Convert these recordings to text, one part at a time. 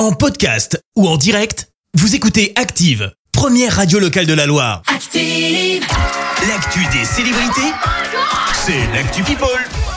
En podcast ou en direct, vous écoutez Active, première radio locale de la Loire. Active. L'actu des célébrités, c'est l'actu People.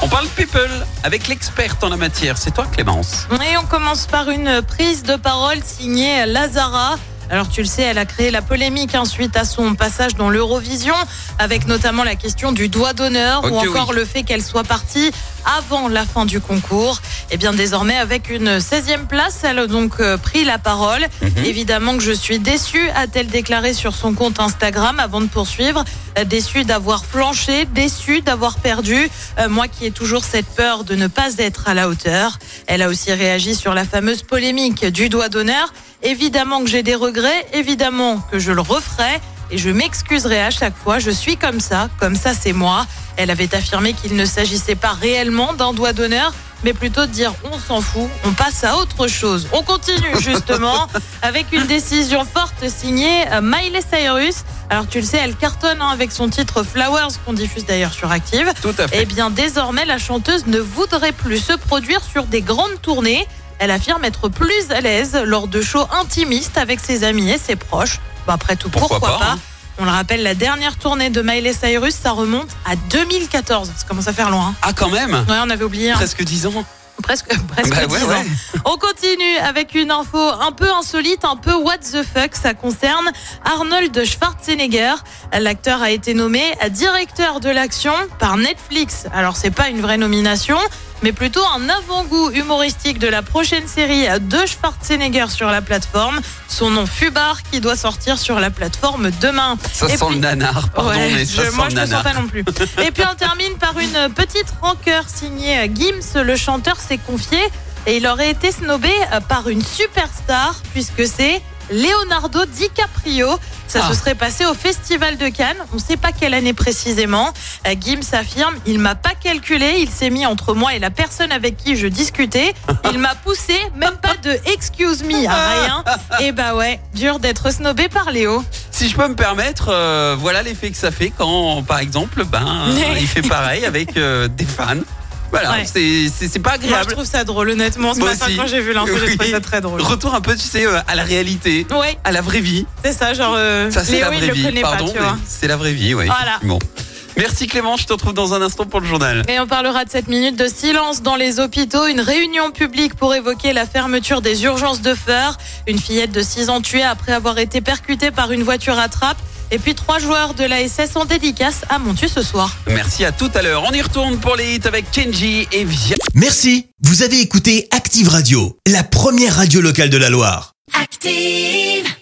On parle people avec l'experte en la matière, c'est toi Clémence. Et on commence par une prise de parole signée Lazara. Alors tu le sais, elle a créé la polémique hein, suite à son passage dans l'Eurovision, avec notamment la question du doigt d'honneur ou encore oui. le fait qu'elle soit partie avant la fin du concours. Et bien désormais, avec une 16e place, elle a donc euh, pris la parole. Mhm. Évidemment que je suis déçue, a-t-elle déclaré sur son compte Instagram avant de poursuivre. Euh, Déçue d'avoir flanché, déçue d'avoir perdu. Euh, moi qui ai toujours cette peur de ne pas être à la hauteur. Elle a aussi réagi sur la fameuse polémique du doigt d'honneur. Évidemment que j'ai des regrets, évidemment que je le referai et je m'excuserai à chaque fois. Je suis comme ça, comme ça c'est moi. Elle avait affirmé qu'il ne s'agissait pas réellement d'un doigt d'honneur, mais plutôt de dire on s'en fout, on passe à autre chose. On continue justement avec une décision forte signée euh, Miley Cyrus. Alors tu le sais, elle cartonne hein, avec son titre Flowers qu'on diffuse d'ailleurs sur Active. Tout à fait. Eh bien, désormais, la chanteuse ne voudrait plus se produire sur des grandes tournées. Elle affirme être plus à l'aise lors de shows intimistes avec ses amis et ses proches. Bah, après tout, Pourquoi pourquoi, pas, pas, hein. On le rappelle, la dernière tournée de Miley Cyrus, ça remonte à 2014. Ça commence à faire loin. Ah quand même? Ouais, on avait oublié. hein. Presque 10 ans. Presque, presque Bah ouais, 10 ans. ouais. On continue avec une info un peu insolite, un peu what the fuck. Ça concerne Arnold Schwarzenegger. L'acteur a été nommé directeur de l'action par Netflix. Alors c'est pas une vraie nomination, mais plutôt un avant-goût humoristique de la prochaine série de Schwarzenegger sur la plateforme. Son nom Fubar qui doit sortir sur la plateforme demain. Ça Et sent puis- le nanar, pardon, Ouais, mais ça je- sent moi le je ne sens pas non plus. Et puis on termine par une petite rancœur signée Gims. Le chanteur s'est confié et il aurait été snobé par une superstar puisque c'est Leonardo DiCaprio. Ça Ah. se serait passé au Festival de Cannes. On ne sait pas quelle année précisément. Euh, Gims affirme il m'a pas calculé. Il s'est mis entre moi et la personne avec qui je discutais. Il m'a poussé, même pas de excuse me, à rien. Et bah ouais, dur d'être snobé par Léo. Si je peux me permettre, euh, voilà l'effet que ça fait quand, par exemple, ben, il fait pareil avec euh, des fans. Voilà, Ouais. c'est- pas Moi, je agréable. trouve ça drôle, honnêtement. Ce Moi matin, aussi. quand j'ai vu l'info, j'ai trouvé Oui. ça très drôle. Retour un peu, tu sais, euh, à la réalité, Ouais, à la vraie vie. c'est ça, genre. euh, Ça, c'est la vraie vie. Pardon, c'est la vraie vie, oui. Voilà. Merci Clément, je te retrouve dans un instant pour le journal. Et on parlera de cette minute de silence dans les hôpitaux. Une réunion publique pour évoquer la fermeture des urgences de Feur. Une fillette de 6 ans tuée après avoir été percutée par une voiture à trappe. Et puis trois joueurs de la SS en dédicace à Montu ce soir. Merci à tout à l'heure. On y retourne pour les hits avec Kenji et Via. Merci, vous avez écouté Active Radio, la première radio locale de la Loire. Active.